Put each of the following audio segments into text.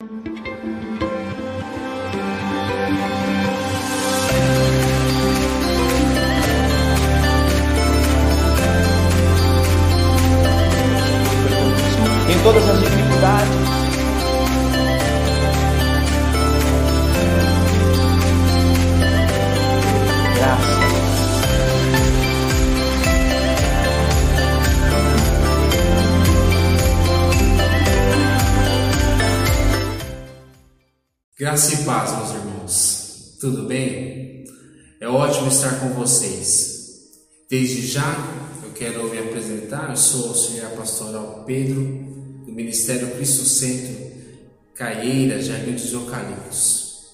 Em todas as dificuldades, Graça e paz, meus irmãos. Tudo bem? É ótimo estar com vocês. Desde já, eu quero me apresentar. Eu sou auxiliar pastoral Pedro, do Ministério Cristo Centro, Caieira, Jardim dos Eucaliptos.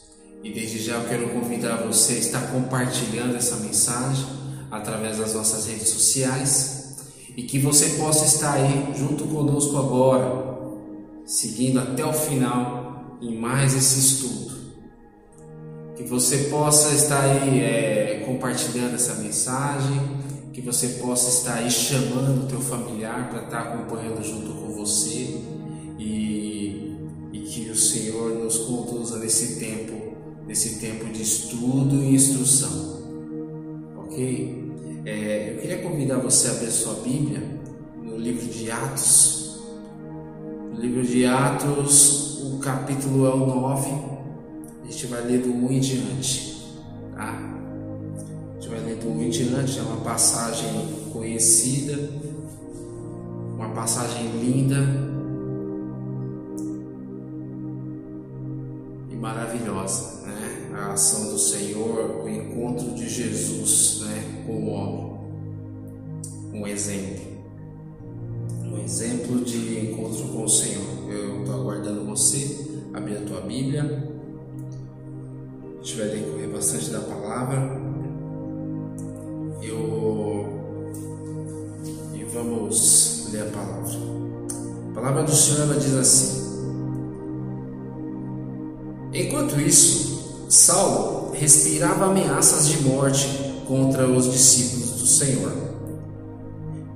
E desde já eu quero convidar você a estar compartilhando essa mensagem através das nossas redes sociais e que você possa estar aí junto conosco agora, seguindo até o final em mais esse estudo. Que você possa estar aí é, compartilhando essa mensagem, que você possa estar aí chamando o teu familiar para estar acompanhando junto com você e, e que o Senhor nos conduza nesse tempo, nesse tempo de estudo e instrução. Ok? É, eu queria convidar você a abrir sua Bíblia no livro de Atos. No livro de Atos, capítulo é o 9, a gente vai ler do 1 em diante, tá? A gente vai ler do 1 em diante, é uma passagem conhecida, uma passagem linda os discípulos do Senhor.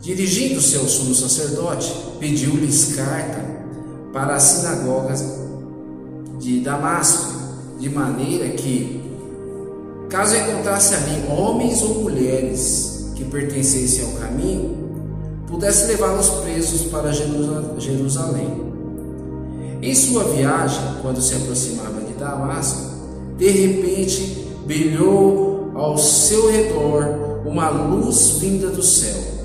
Dirigindo-se ao sumo sacerdote, pediu-lhes carta para as sinagogas de Damasco, de maneira que, caso encontrasse ali homens ou mulheres que pertencessem ao caminho, pudesse levá-los presos para Jerusalém. Em sua viagem, quando se aproximava de Damasco, de repente brilhou ao seu redor uma luz vinda do céu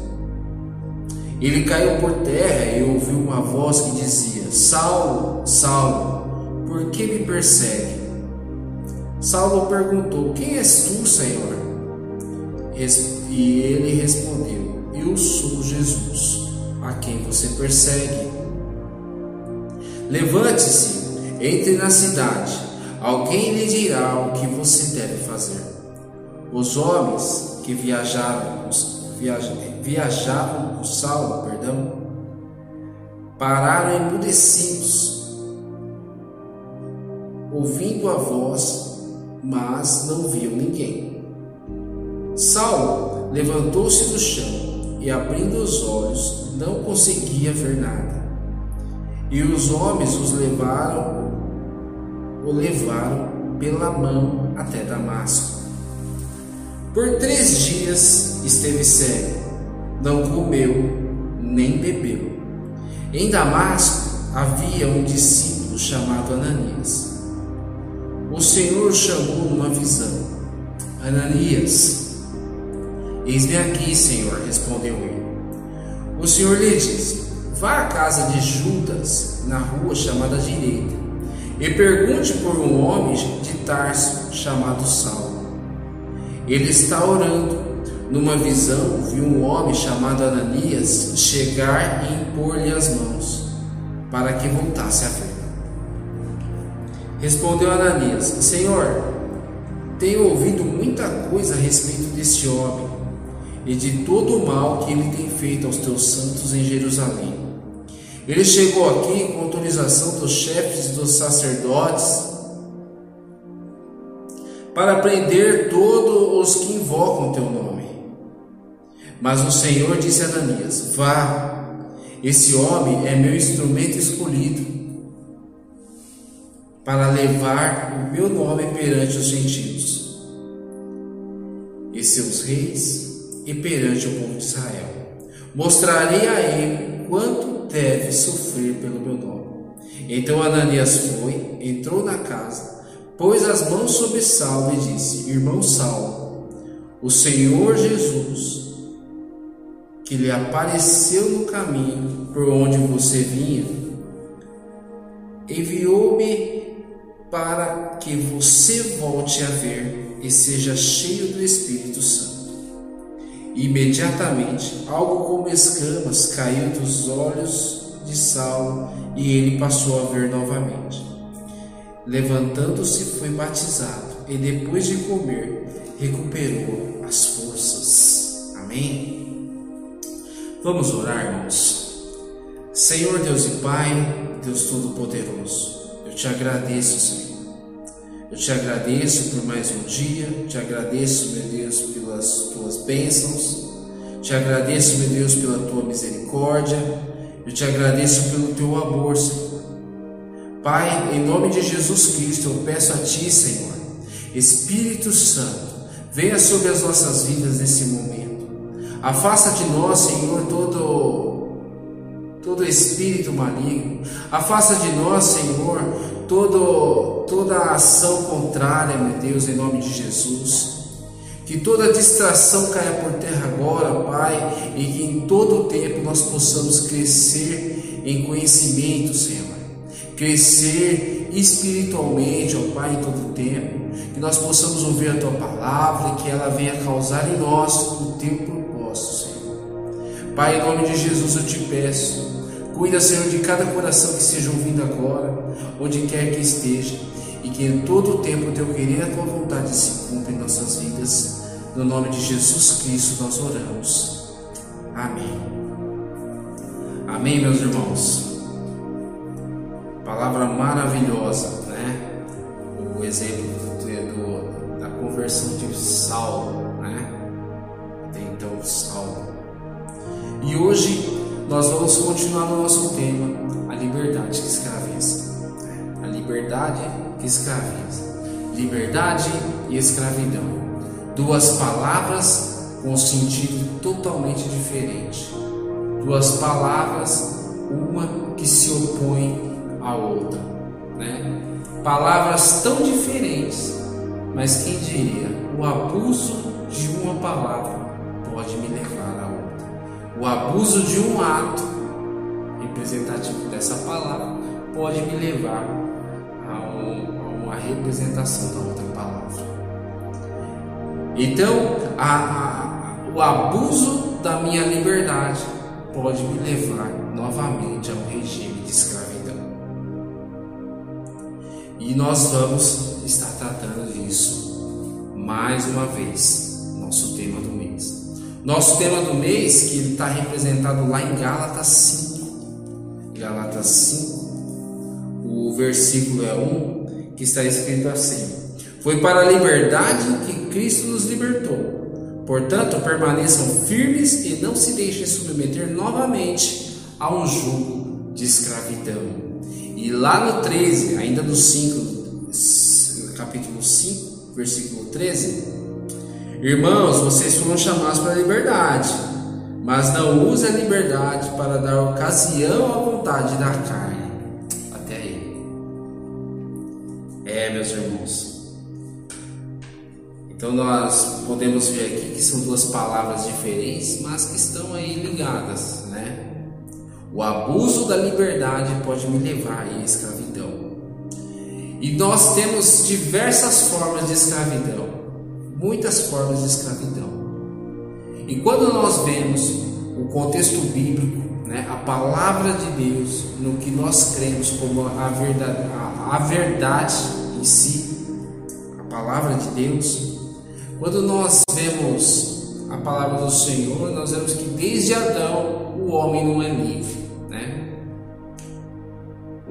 ele caiu por terra e ouviu uma voz que dizia: Saulo, Saulo, por que me persegue? Saulo perguntou: Quem és tu, Senhor? E ele respondeu: Eu sou Jesus, a quem você persegue. Levante-se, entre na cidade, alguém lhe dirá o que você deve fazer. Os homens que viajavam, viajavam viajavam com Saulo, perdão, pararam emudecidos, ouvindo a voz, mas não viam ninguém. Saulo levantou-se do chão e, abrindo os olhos, não conseguia ver nada. E os homens os levaram, o levaram pela mão até Damasco. Por três dias esteve cego não comeu nem bebeu. Em Damasco havia um discípulo chamado Ananias. O Senhor chamou numa visão: Ananias. Eis-me aqui, Senhor, respondeu ele. O Senhor lhe disse: Vá à casa de Judas, na rua chamada Direita, e pergunte por um homem de Tarso chamado Saulo. Ele está orando numa visão, viu um homem chamado Ananias chegar e impor-lhe as mãos, para que voltasse a ver. Respondeu Ananias: Senhor, tenho ouvido muita coisa a respeito desse homem e de todo o mal que ele tem feito aos teus santos em Jerusalém. Ele chegou aqui com autorização dos chefes dos sacerdotes para prender todos os que invocam teu nome. Mas o Senhor disse a Ananias: Vá, esse homem é meu instrumento escolhido para levar o meu nome perante os gentios e seus reis e perante o povo de Israel. Mostrarei a ele quanto deve sofrer pelo meu nome. Então Ananias foi, entrou na casa, pôs as mãos sobre Saulo e disse: Irmão Saulo, o Senhor Jesus, que lhe apareceu no caminho por onde você vinha, enviou-me para que você volte a ver e seja cheio do Espírito Santo. Imediatamente, algo como escamas caiu dos olhos de Saulo e ele passou a ver novamente. Levantando-se, foi batizado e depois de comer, recuperou as forças. Amém? Vamos orar, irmãos. Senhor Deus e Pai, Deus Todo-Poderoso, eu te agradeço, Senhor. Eu te agradeço por mais um dia, te agradeço, meu Deus, pelas tuas bênçãos, te agradeço, meu Deus, pela tua misericórdia, eu te agradeço pelo teu amor, Senhor. Pai, em nome de Jesus Cristo, eu peço a Ti, Senhor, Espírito Santo, venha sobre as nossas vidas nesse momento. Afasta de nós, Senhor, todo todo espírito maligno. Afasta de nós, Senhor, todo, toda ação contrária, meu Deus, em nome de Jesus. Que toda distração caia por terra agora, Pai, e que em todo o tempo nós possamos crescer em conhecimento, Senhor. Crescer espiritualmente, ó Pai, em todo o tempo. Que nós possamos ouvir a Tua palavra e que ela venha causar em nós o Teu propósito, Senhor. Pai, em nome de Jesus eu te peço. Cuida, Senhor, de cada coração que esteja ouvindo agora, onde quer que esteja e que em todo o tempo o teu querer e a tua vontade se cumpra em nossas vidas. No nome de Jesus Cristo nós oramos. Amém. Amém, meus irmãos. Palavra maravilhosa, né? O exemplo do, da conversão de Saulo, né? Até então, Saulo. E hoje nós vamos continuar no nosso tema, a liberdade que escraviza. A liberdade que escraviza. Liberdade e escravidão. Duas palavras com sentido totalmente diferente. Duas palavras, uma que se opõe à outra. Né? Palavras tão diferentes, mas quem diria? O abuso de uma palavra pode me levar a outra. O abuso de um ato representativo dessa palavra pode me levar a, um, a uma representação da outra palavra. Então, a, a, o abuso da minha liberdade pode me levar novamente a E nós vamos estar tratando disso mais uma vez, nosso tema do mês. Nosso tema do mês, que está representado lá em Gálatas 5. Gálatas 5, o versículo é 1, que está escrito assim: Foi para a liberdade que Cristo nos libertou. Portanto, permaneçam firmes e não se deixem submeter novamente a um jugo de escravidão. E lá no 13, ainda no 5, capítulo 5, versículo 13, Irmãos, vocês foram chamados para a liberdade, mas não use a liberdade para dar ocasião à vontade da carne. Até aí. É, meus irmãos. Então nós podemos ver aqui que são duas palavras diferentes, mas que estão aí ligadas, né? O abuso da liberdade pode me levar à escravidão. E nós temos diversas formas de escravidão muitas formas de escravidão. E quando nós vemos o contexto bíblico, né, a palavra de Deus, no que nós cremos como a verdade, a, a verdade em si, a palavra de Deus, quando nós vemos a palavra do Senhor, nós vemos que desde Adão o homem não é livre?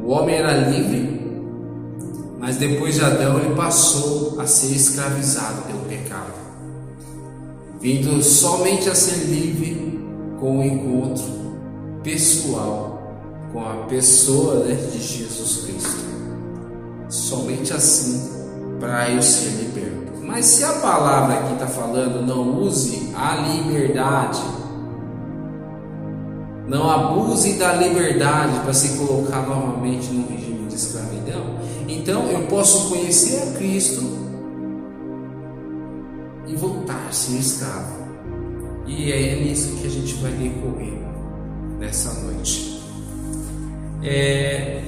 O homem era livre mas depois de Adão ele passou a ser escravizado pelo pecado, vindo somente a ser livre com o encontro pessoal com a pessoa né, de Jesus Cristo. somente assim para eu ser liberto. Mas se a palavra aqui está falando, não use a liberdade, não abuse da liberdade para se colocar novamente no regime de escravidão, então eu posso conhecer a Cristo e voltar a ser escravo. E é nisso que a gente vai decorrer nessa noite. É,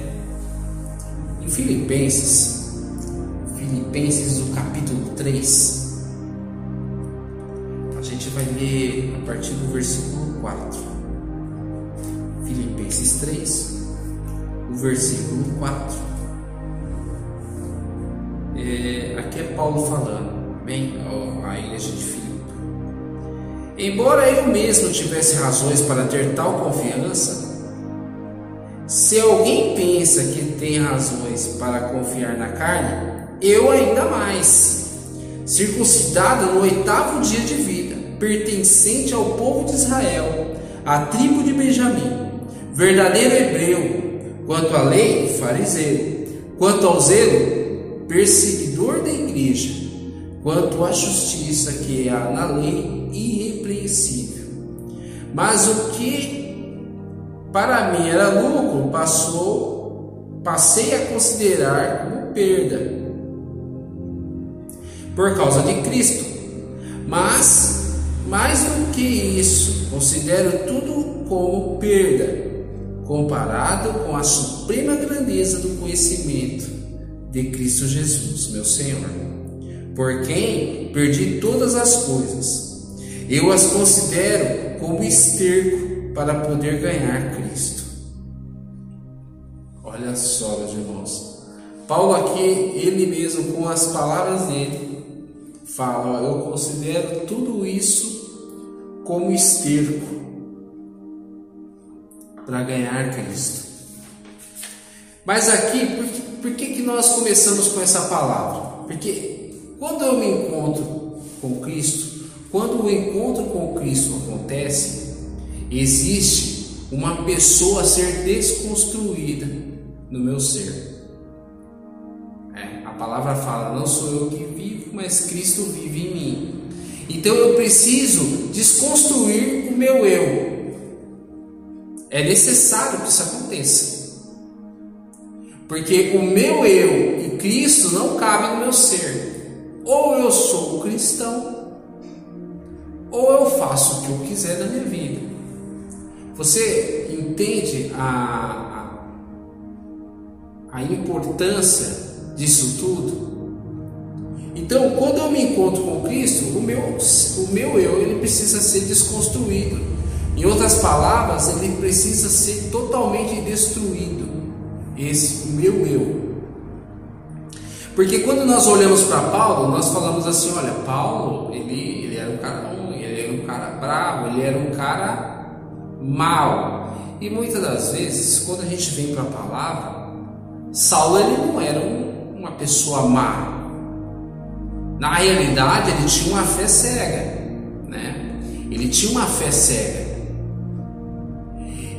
em Filipenses, Filipenses, o capítulo 3, a gente vai ler a partir do versículo 4. Filipenses 3, o versículo 4. É, aqui é Paulo falando, amém? A igreja de Filipe. Embora eu mesmo tivesse razões para ter tal confiança, se alguém pensa que tem razões para confiar na carne, eu ainda mais. Circuncidado no oitavo dia de vida, pertencente ao povo de Israel, à tribo de Benjamim, verdadeiro hebreu, quanto à lei, fariseu, quanto ao zelo, perseguidor da igreja, quanto à justiça que há na lei, irrepreensível. Mas o que para mim era lucro, passou, passei a considerar como perda por causa de Cristo. Mas mais do que isso, considero tudo como perda comparado com a suprema grandeza do conhecimento de Cristo Jesus, meu Senhor, por quem perdi todas as coisas. Eu as considero como esterco para poder ganhar Cristo. Olha só, meus irmãos. Paulo aqui, ele mesmo, com as palavras dele, fala: Eu considero tudo isso como esterco para ganhar Cristo. Mas aqui, por, que, por que, que nós começamos com essa palavra? Porque quando eu me encontro com Cristo, quando o encontro com Cristo acontece, Existe uma pessoa a ser desconstruída no meu ser. É, a palavra fala: não sou eu que vivo, mas Cristo vive em mim. Então eu preciso desconstruir o meu eu. É necessário que isso aconteça. Porque o meu eu e Cristo não cabem no meu ser. Ou eu sou cristão, ou eu faço o que eu quiser da minha vida. Você entende a, a, a importância disso tudo? Então, quando eu me encontro com Cristo, o meu, o meu eu ele precisa ser desconstruído. Em outras palavras, ele precisa ser totalmente destruído. Esse meu eu. Porque quando nós olhamos para Paulo, nós falamos assim: olha, Paulo, ele, ele era um cara ruim, ele era um cara bravo, ele era um cara mal. E muitas das vezes, quando a gente vem para a palavra, Saulo ele não era um, uma pessoa má. Na realidade, ele tinha uma fé cega, né? Ele tinha uma fé cega.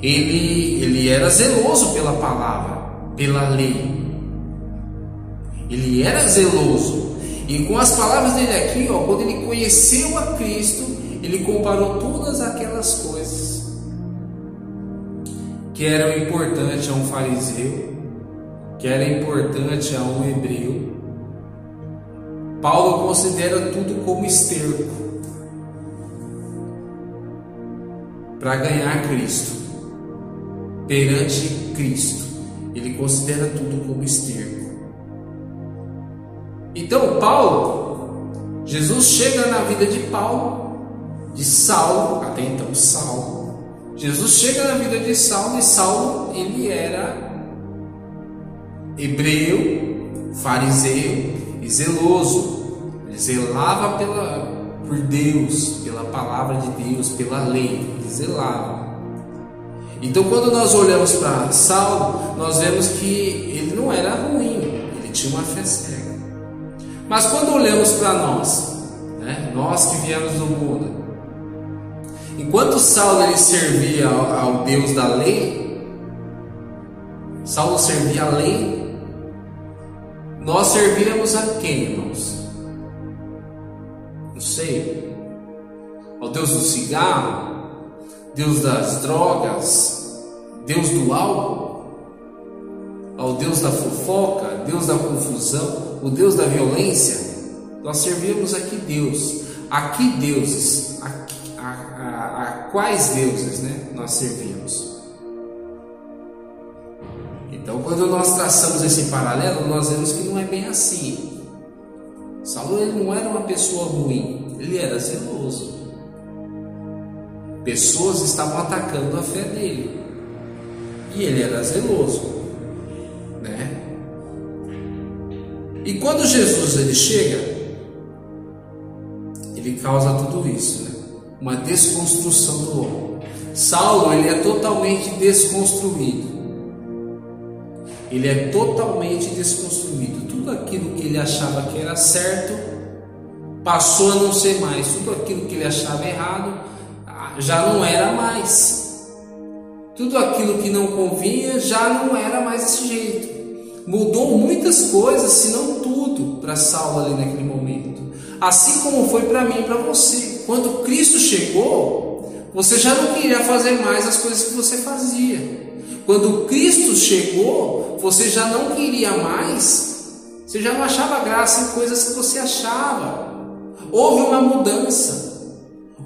Ele, ele era zeloso pela palavra, pela lei. Ele era zeloso. E com as palavras dele aqui, ó, quando ele conheceu a Cristo, ele comparou todas aquelas coisas que era importante a um fariseu, que era importante a um hebreu. Paulo considera tudo como esterco para ganhar Cristo, perante Cristo. Ele considera tudo como esterco. Então, Paulo, Jesus chega na vida de Paulo, de Saulo, até então Saulo, Jesus chega na vida de Saulo e Saulo ele era hebreu, fariseu e zeloso. Ele zelava pela, por Deus, pela palavra de Deus, pela lei. Ele zelava. Então, quando nós olhamos para Saulo, nós vemos que ele não era ruim, ele tinha uma fé cega. Mas quando olhamos para nós, né, nós que viemos do mundo, Enquanto Saulo ele servia ao, ao Deus da lei, Saulo servia a lei, Nós servíamos a quem, irmãos? Não sei. Ao Deus do cigarro? Deus das drogas? Deus do álcool? Ao Deus da fofoca? Deus da confusão? O Deus da violência? Nós servimos a que Deus? A que deuses? A, a, a, a quais deuses né, nós servimos? Então, quando nós traçamos esse paralelo, nós vemos que não é bem assim. Saulo ele não era uma pessoa ruim, ele era zeloso. Pessoas estavam atacando a fé dele e ele era zeloso, né? E quando Jesus ele chega, ele causa tudo isso, né? Uma desconstrução do homem. Saulo ele é totalmente desconstruído. Ele é totalmente desconstruído. Tudo aquilo que ele achava que era certo passou a não ser mais. Tudo aquilo que ele achava errado já não era mais. Tudo aquilo que não convinha já não era mais desse jeito. Mudou muitas coisas, se não tudo, para Saulo ali naquele momento. Assim como foi para mim e para você. Quando Cristo chegou, você já não queria fazer mais as coisas que você fazia. Quando Cristo chegou, você já não queria mais, você já não achava graça em coisas que você achava. Houve uma mudança,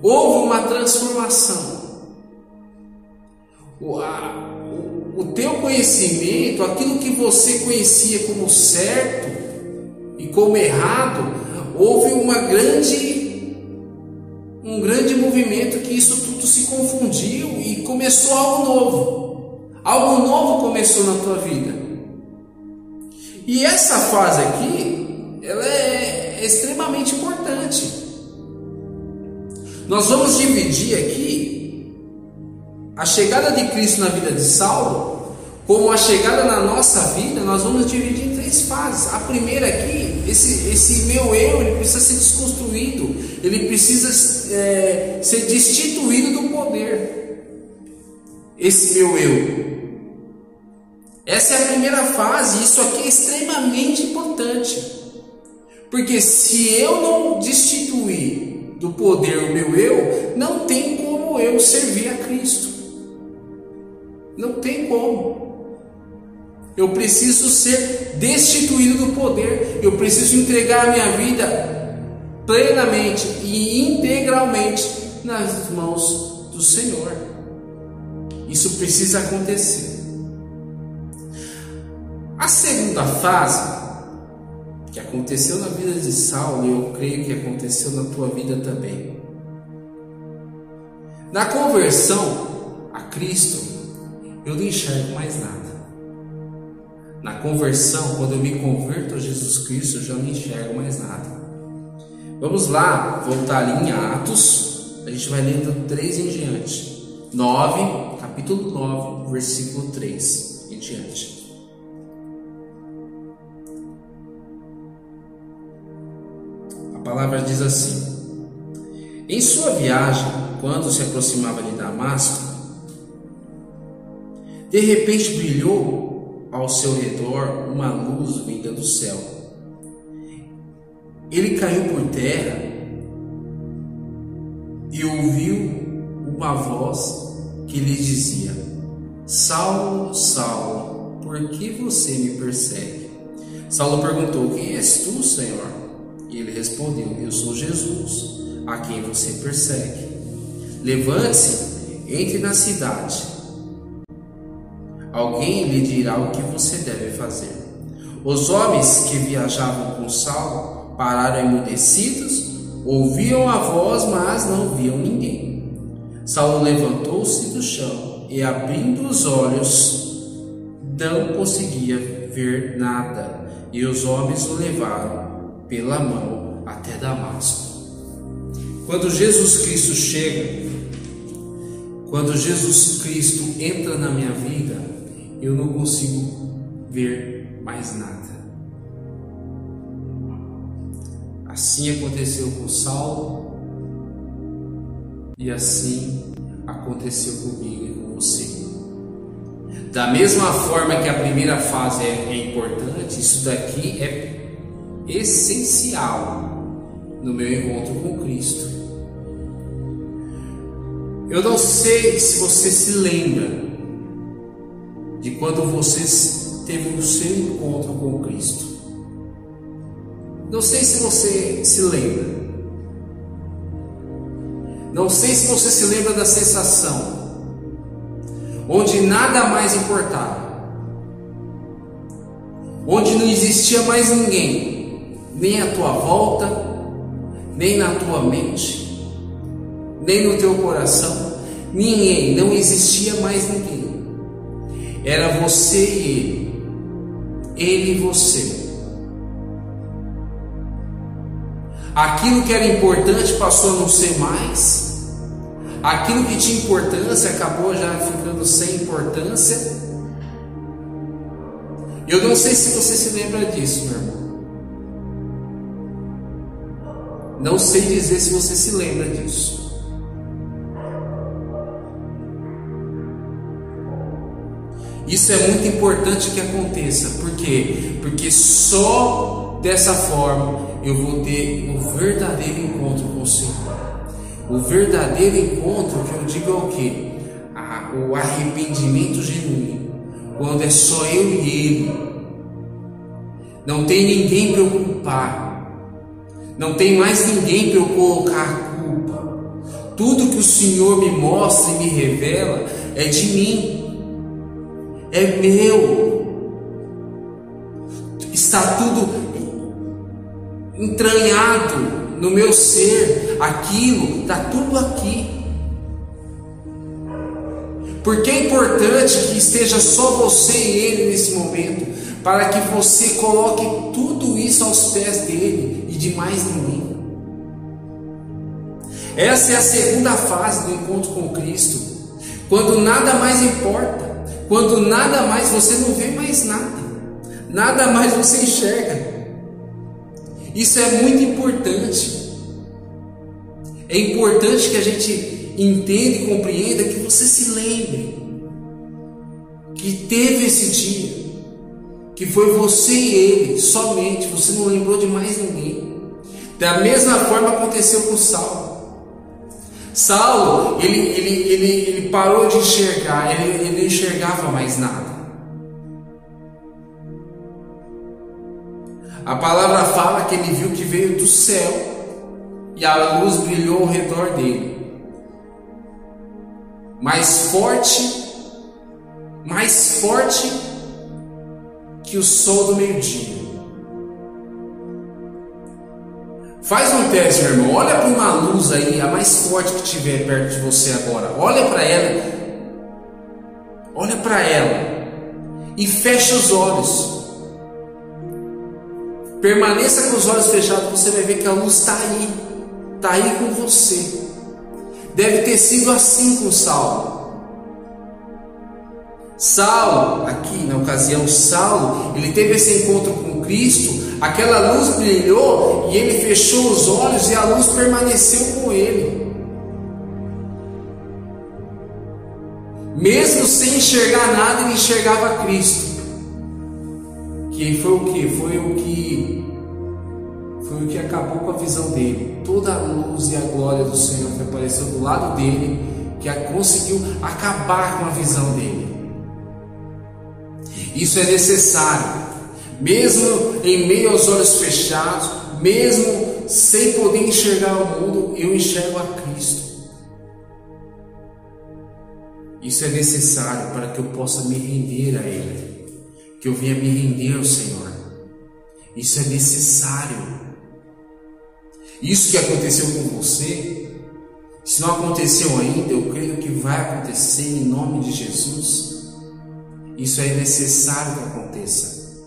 houve uma transformação. O, a, o, o teu conhecimento, aquilo que você conhecia como certo e como errado, houve uma grande um grande movimento que isso tudo se confundiu e começou algo novo. Algo novo começou na tua vida. E essa fase aqui, ela é extremamente importante. Nós vamos dividir aqui a chegada de Cristo na vida de Saulo, como a chegada na nossa vida, nós vamos dividir em três fases. A primeira aqui, esse, esse meu eu, ele precisa ser desconstruído, ele precisa é, ser destituído do poder. Esse meu eu, essa é a primeira fase, isso aqui é extremamente importante. Porque se eu não destituir do poder o meu eu, não tem como eu servir a Cristo. Não tem como. Eu preciso ser destituído do poder. Eu preciso entregar a minha vida plenamente e integralmente nas mãos do Senhor. Isso precisa acontecer. A segunda fase, que aconteceu na vida de Saulo, e eu creio que aconteceu na tua vida também. Na conversão a Cristo, eu não enxergo mais nada. Na conversão, quando eu me converto a Jesus Cristo, eu já não enxergo mais nada. Vamos lá, voltar ali em Atos, a gente vai lendo 3 em diante. 9, capítulo 9, versículo 3 em diante. Palavra diz assim: Em sua viagem, quando se aproximava de Damasco, de repente brilhou ao seu redor uma luz vinda do céu. Ele caiu por terra e ouviu uma voz que lhe dizia: Saulo, Saulo, por que você me persegue? Saulo perguntou: Quem és tu, Senhor? E ele respondeu: Eu sou Jesus, a quem você persegue. Levante-se, entre na cidade. Alguém lhe dirá o que você deve fazer. Os homens que viajavam com Saulo pararam emudecidos, ouviam a voz, mas não viam ninguém. Saulo levantou-se do chão e, abrindo os olhos, não conseguia ver nada, e os homens o levaram pela mão até Damasco. Quando Jesus Cristo chega, quando Jesus Cristo entra na minha vida, eu não consigo ver mais nada. Assim aconteceu com Saulo e assim aconteceu comigo e com você. Da mesma forma que a primeira fase é, é importante, isso daqui é essencial no meu encontro com Cristo. Eu não sei se você se lembra de quando você teve o seu encontro com Cristo. Não sei se você se lembra. Não sei se você se lembra da sensação onde nada mais importava, onde não existia mais ninguém, nem à tua volta, nem na tua mente, nem no teu coração, ninguém, não existia mais ninguém. Era você e ele, ele e você. Aquilo que era importante passou a não ser mais Aquilo que tinha importância acabou já ficando sem importância. Eu não sei se você se lembra disso, meu irmão. Não sei dizer se você se lembra disso. Isso é muito importante que aconteça. Por quê? Porque só dessa forma eu vou ter o verdadeiro encontro com o Senhor. O verdadeiro encontro, que eu digo é o que? O arrependimento genuíno. Quando é só eu e ele. Não tem ninguém culpar. Não tem mais ninguém para eu colocar a culpa. Tudo que o Senhor me mostra e me revela é de mim. É meu. Está tudo entranhado no meu ser, aquilo, está tudo aqui. Porque é importante que esteja só você e ele nesse momento, para que você coloque tudo isso aos pés dele e de mais ninguém. Essa é a segunda fase do encontro com Cristo, quando nada mais importa, quando nada mais você não vê mais nada, nada mais você enxerga. Isso é muito importante. É importante que a gente entenda e compreenda que você se lembre que teve esse dia, que foi você e ele somente, você não lembrou de mais ninguém. Da mesma forma aconteceu com Saulo. Saulo, ele, ele, ele, ele parou de enxergar, ele, ele não enxergava mais nada. A palavra fala que ele viu que veio do céu e a luz brilhou ao redor dele. Mais forte, mais forte que o sol do meio-dia. Faz um teste, meu irmão. Olha para uma luz aí, a mais forte que tiver perto de você agora. Olha para ela. Olha para ela. E fecha os olhos. Permaneça com os olhos fechados, você vai ver que a luz está aí, está aí com você. Deve ter sido assim com Saulo. Saulo, aqui na ocasião, Saulo, ele teve esse encontro com Cristo, aquela luz brilhou e ele fechou os olhos e a luz permaneceu com ele. Mesmo sem enxergar nada, ele enxergava Cristo. Que foi o que? Foi o que foi o que acabou com a visão dele. Toda a luz e a glória do Senhor que apareceu do lado dele, que conseguiu acabar com a visão dele. Isso é necessário, mesmo em meio aos olhos fechados, mesmo sem poder enxergar o mundo, eu enxergo a Cristo. Isso é necessário para que eu possa me render a Ele que eu venha me render ao Senhor. Isso é necessário. Isso que aconteceu com você, se não aconteceu ainda, eu creio que vai acontecer em nome de Jesus. Isso é necessário que aconteça.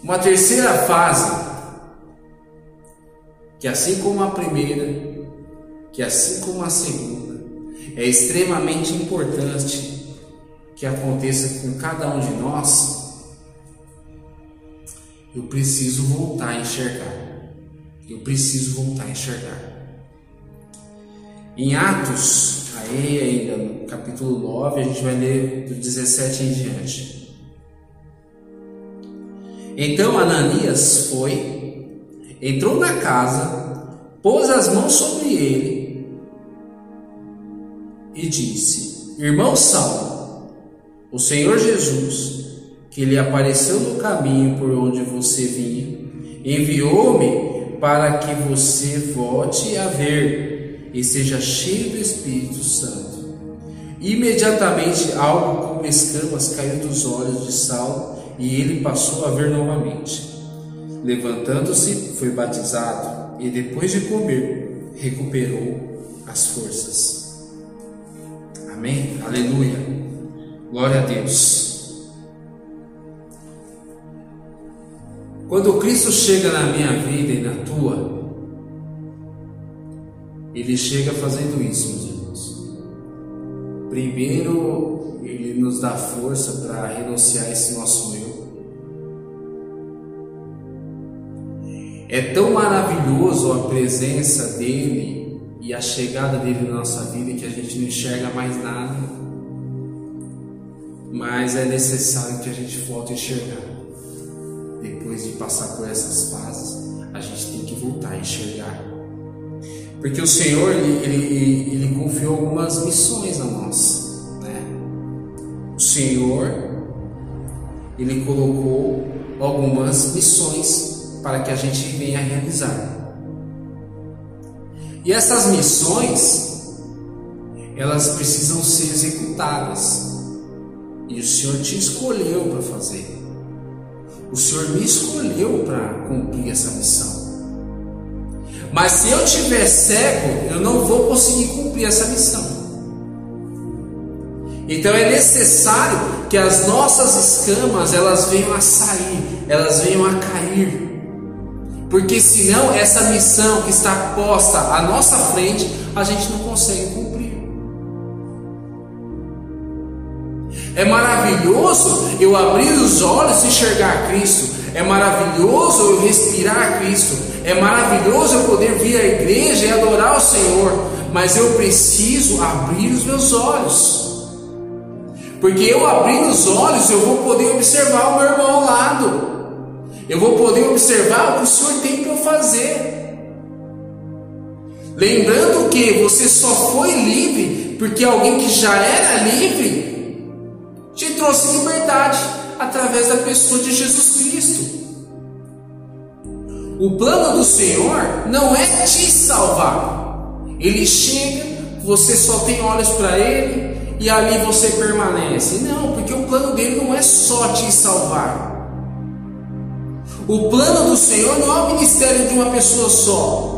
Uma terceira fase, que assim como a primeira, que assim como a segunda, é extremamente importante que aconteça com cada um de nós, eu preciso voltar a enxergar. Eu preciso voltar a enxergar. Em Atos, Aí ainda no capítulo 9 a gente vai ler do 17 em diante. Então Ananias foi, entrou na casa, pôs as mãos sobre ele e disse: Irmão Saulo, o Senhor Jesus, que lhe apareceu no caminho por onde você vinha, enviou-me para que você volte a ver e seja cheio do Espírito Santo. Imediatamente algo como escamas caiu dos olhos de Saulo e ele passou a ver novamente. Levantando-se, foi batizado e depois de comer, recuperou as forças. Amém? Aleluia. Glória a Deus. Quando Cristo chega na minha vida e na tua, Ele chega fazendo isso, meus irmãos. Primeiro, Ele nos dá força para renunciar esse nosso eu. É tão maravilhoso a presença dele e a chegada dele na nossa vida que a gente não enxerga mais nada, mas é necessário que a gente volte a enxergar depois de passar por essas fases, a gente tem que voltar a enxergar. Porque o Senhor, ele, ele, ele confiou algumas missões a nós. Né? O Senhor, ele colocou algumas missões para que a gente venha realizar. E essas missões, elas precisam ser executadas. E o Senhor te escolheu para fazer. O Senhor me escolheu para cumprir essa missão. Mas se eu tiver cego, eu não vou conseguir cumprir essa missão. Então é necessário que as nossas escamas elas venham a sair, elas venham a cair. Porque senão essa missão que está posta à nossa frente, a gente não consegue cumprir. É maravilhoso eu abrir os olhos e enxergar Cristo. É maravilhoso eu respirar Cristo. É maravilhoso eu poder vir à igreja e adorar o Senhor. Mas eu preciso abrir os meus olhos. Porque eu abrindo os olhos, eu vou poder observar o meu irmão ao lado. Eu vou poder observar o que o Senhor tem para eu fazer. Lembrando que você só foi livre porque alguém que já era livre te trouxe liberdade através da pessoa de Jesus Cristo. O plano do Senhor não é te salvar. Ele chega, você só tem olhos para Ele e ali você permanece. Não, porque o plano dele não é só te salvar. O plano do Senhor não é o ministério de uma pessoa só.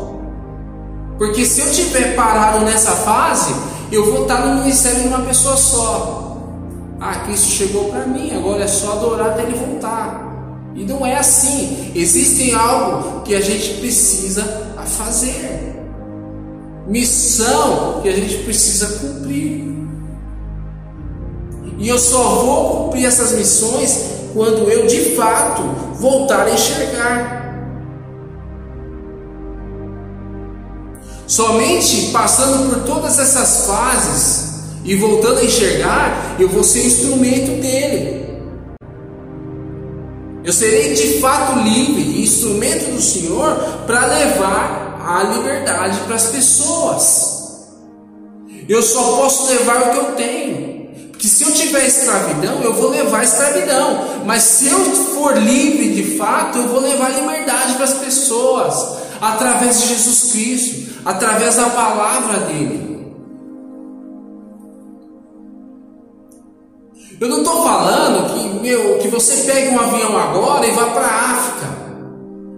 Porque se eu tiver parado nessa fase, eu vou estar no ministério de uma pessoa só. Ah, Cristo chegou para mim, agora é só adorar até ele voltar. E não é assim. Existe algo que a gente precisa fazer. Missão que a gente precisa cumprir. E eu só vou cumprir essas missões quando eu de fato voltar a enxergar. Somente passando por todas essas fases e voltando a enxergar, eu vou ser instrumento dele. Eu serei de fato livre, instrumento do Senhor para levar a liberdade para as pessoas. Eu só posso levar o que eu tenho. Porque se eu tiver escravidão, eu vou levar escravidão. Mas se eu for livre de fato, eu vou levar liberdade para as pessoas. Através de Jesus Cristo, através da palavra dele. Eu não estou falando que, meu, que você pegue um avião agora e vá para a África.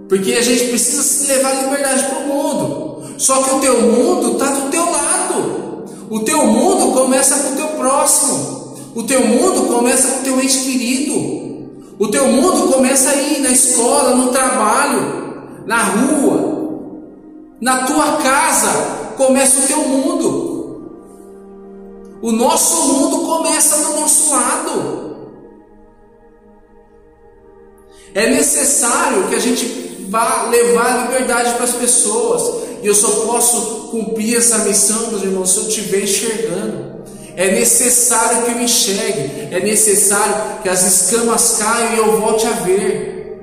Porque a gente precisa levar liberdade para o mundo. Só que o teu mundo está do teu lado. O teu mundo começa com o teu próximo. O teu mundo começa com o teu ente querido. O teu mundo começa aí na escola, no trabalho, na rua, na tua casa. Começa o teu mundo. O nosso mundo começa do nosso lado. É necessário que a gente vá levar a liberdade para as pessoas. E eu só posso cumprir essa missão, meus irmãos, se eu estiver enxergando. É necessário que eu enxergue, é necessário que as escamas caiam e eu volte a ver.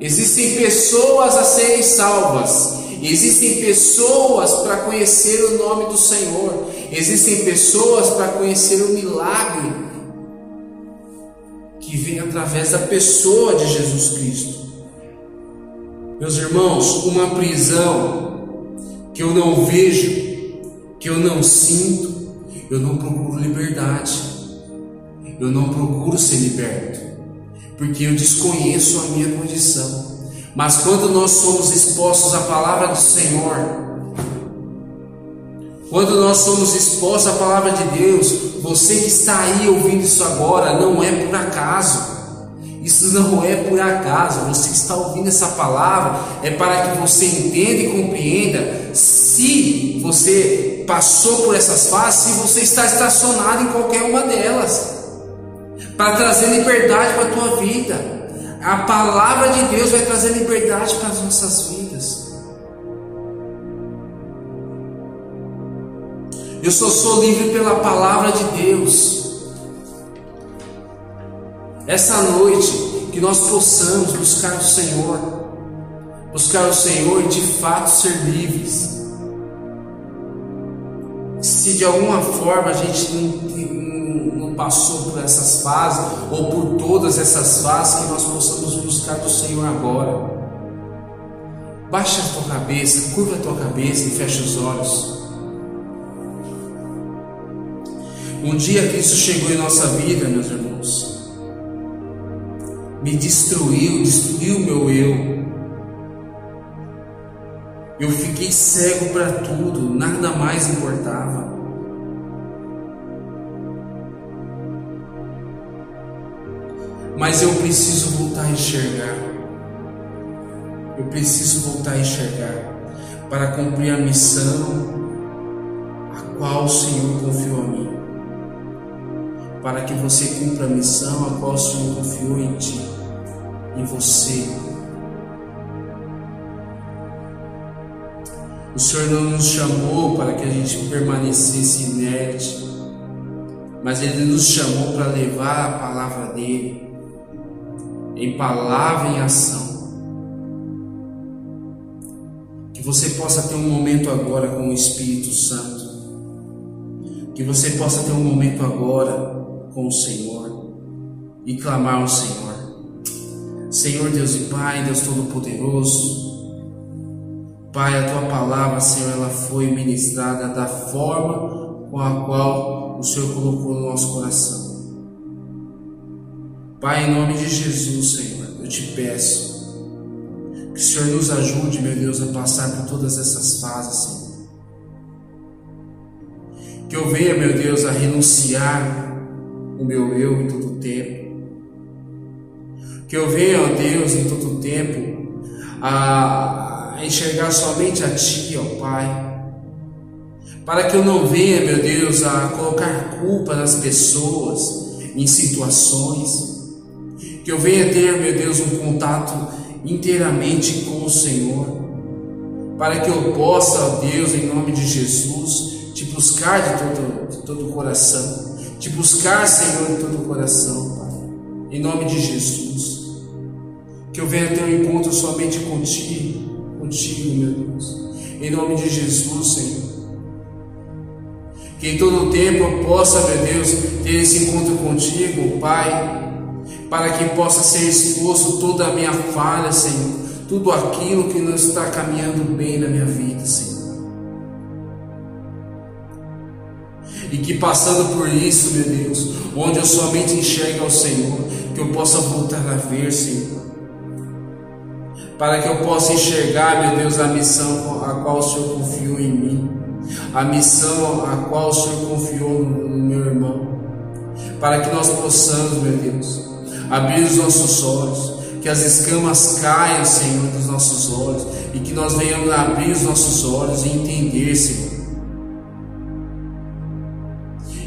Existem pessoas a serem salvas, existem pessoas para conhecer o nome do Senhor, existem pessoas para conhecer o milagre que vem através da pessoa de Jesus Cristo. Meus irmãos, uma prisão que eu não vejo, que eu não sinto, eu não procuro liberdade, eu não procuro ser liberto, porque eu desconheço a minha condição. Mas quando nós somos expostos à palavra do Senhor, quando nós somos expostos à palavra de Deus, você que está aí ouvindo isso agora, não é por acaso. Isso não é por acaso, você está ouvindo essa palavra é para que você entenda e compreenda se você passou por essas fases, se você está estacionado em qualquer uma delas, para trazer liberdade para a tua vida. A palavra de Deus vai trazer liberdade para as nossas vidas. Eu só sou livre pela palavra de Deus. Essa noite, que nós possamos buscar o Senhor, buscar o Senhor e de fato ser livres. Se de alguma forma a gente não, passou por essas fases, ou por todas essas fases, que nós possamos buscar do Senhor agora. Baixa a tua cabeça, curva a tua cabeça e fecha os olhos. Um dia que isso chegou em nossa vida, meus irmãos me destruiu, destruiu meu eu. Eu fiquei cego para tudo, nada mais importava. Mas eu preciso voltar a enxergar. Eu preciso voltar a enxergar para cumprir a missão a qual o Senhor confiou a mim para que você cumpra a missão a qual o Senhor confiou em ti, em você. O Senhor não nos chamou para que a gente permanecesse inerte, mas Ele nos chamou para levar a palavra dele, em palavra e ação. Que você possa ter um momento agora com o Espírito Santo. Que você possa ter um momento agora com o Senhor e clamar ao Senhor. Senhor Deus e Pai, Deus Todo-Poderoso, Pai, a tua palavra, Senhor, ela foi ministrada da forma com a qual o Senhor colocou no nosso coração. Pai, em nome de Jesus, Senhor, eu te peço que o Senhor nos ajude, meu Deus, a passar por todas essas fases, Senhor. Que eu venha, meu Deus, a renunciar o meu eu em todo tempo. Que eu venha, ó Deus, em todo tempo, a, a enxergar somente a Ti, ó Pai. Para que eu não venha, meu Deus, a colocar culpa nas pessoas, em situações. Que eu venha ter, meu Deus, um contato inteiramente com o Senhor. Para que eu possa, Deus, em nome de Jesus, te buscar de todo, de todo o coração te buscar, Senhor, em todo o coração, Pai. Em nome de Jesus. Que eu venha ter um encontro somente contigo, contigo, meu Deus. Em nome de Jesus, Senhor. Que em todo o tempo eu possa, meu Deus, ter esse encontro contigo, Pai, para que possa ser exposto toda a minha falha, Senhor, tudo aquilo que não está caminhando bem na minha vida, Senhor. e que passando por isso, meu Deus, onde eu somente enxergo ao Senhor, que eu possa voltar a ver, Senhor, para que eu possa enxergar, meu Deus, a missão a qual o Senhor confiou em mim, a missão a qual o Senhor confiou no meu irmão, para que nós possamos, meu Deus, abrir os nossos olhos, que as escamas caiam, Senhor, dos nossos olhos, e que nós venhamos abrir os nossos olhos e entender, Senhor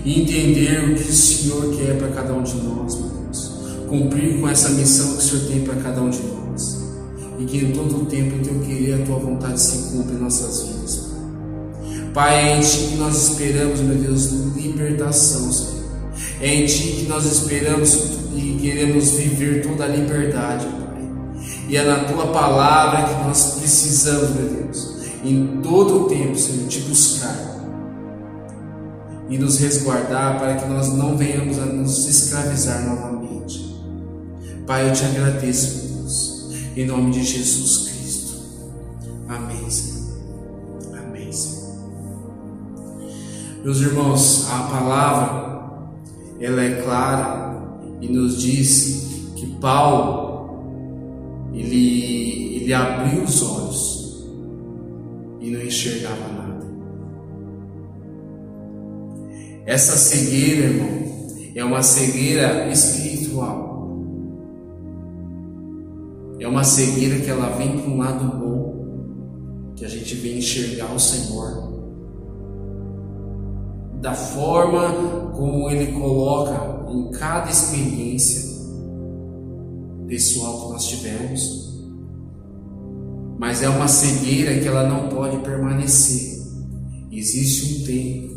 e entender o que o Senhor quer para cada um de nós, meu Deus. Cumprir com essa missão que o Senhor tem para cada um de nós. e que em todo o tempo o teu querer a tua vontade se cumpra em nossas vidas. Pai, é em Ti que nós esperamos, meu Deus, libertação, Senhor. É em Ti que nós esperamos e queremos viver toda a liberdade, Pai. E é na Tua palavra que nós precisamos, meu Deus, em todo o tempo, Senhor, Te buscar e nos resguardar para que nós não venhamos a nos escravizar novamente. Pai, eu te agradeço, meu Deus, em nome de Jesus Cristo. Amém, Senhor. Amém, Senhor. Meus irmãos, a palavra, ela é clara e nos diz que Paulo, ele, ele abriu os olhos e não enxergava nada. Essa cegueira, irmão, é uma cegueira espiritual. É uma cegueira que ela vem para um lado bom, que a gente vem enxergar o Senhor. Da forma como Ele coloca em cada experiência pessoal que nós tivemos. Mas é uma cegueira que ela não pode permanecer. Existe um tempo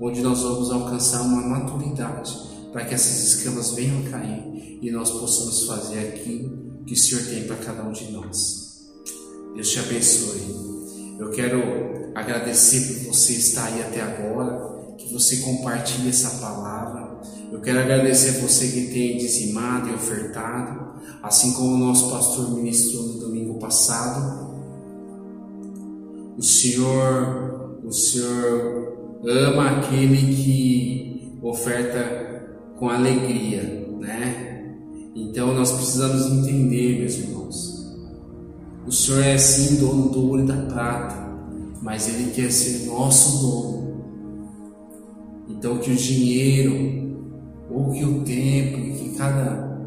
onde nós vamos alcançar uma maturidade para que essas escamas venham a cair e nós possamos fazer aquilo que o Senhor tem para cada um de nós. Deus te abençoe. Eu quero agradecer por você estar aí até agora, você compartilhe essa palavra. Eu quero agradecer você que tem dizimado e ofertado, assim como o nosso pastor ministrou no domingo passado. O Senhor, o Senhor ama aquele que oferta com alegria, né? Então nós precisamos entender, meus irmãos. O Senhor é sim dono do ouro e da prata, mas Ele quer ser nosso dono. Então que o dinheiro, ou que o tempo, que cada,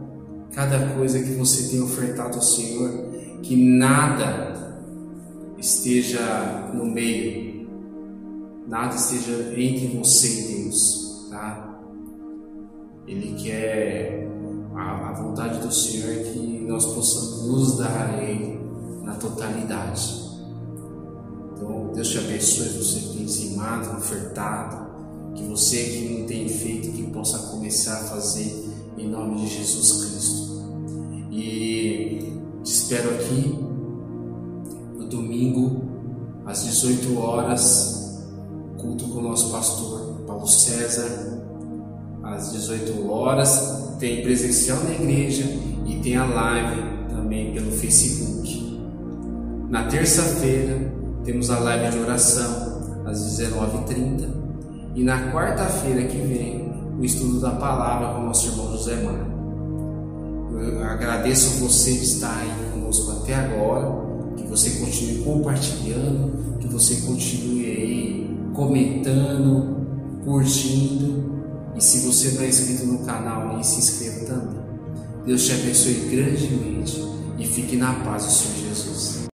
cada coisa que você tem ofertado ao Senhor, que nada esteja no meio nada esteja entre você e Deus, tá? Ele quer a, a vontade do Senhor é que nós possamos nos dar a Ele na totalidade. Então, Deus te abençoe, você que tem dizimado, ofertado, que você que não tem feito, que possa começar a fazer em nome de Jesus Cristo. E te espero aqui no domingo às 18 horas culto com o nosso pastor Paulo César, às 18 horas. Tem presencial na igreja e tem a live também pelo Facebook. Na terça-feira temos a live de oração às 19h30 e na quarta-feira que vem o estudo da palavra com o nosso irmão José Mar. Eu agradeço você que está aí conosco até agora, que você continue compartilhando, que você continue aí comentando, curtindo. E se você não é inscrito no canal aí, se inscreva também. Deus te abençoe grandemente e fique na paz do Senhor Jesus.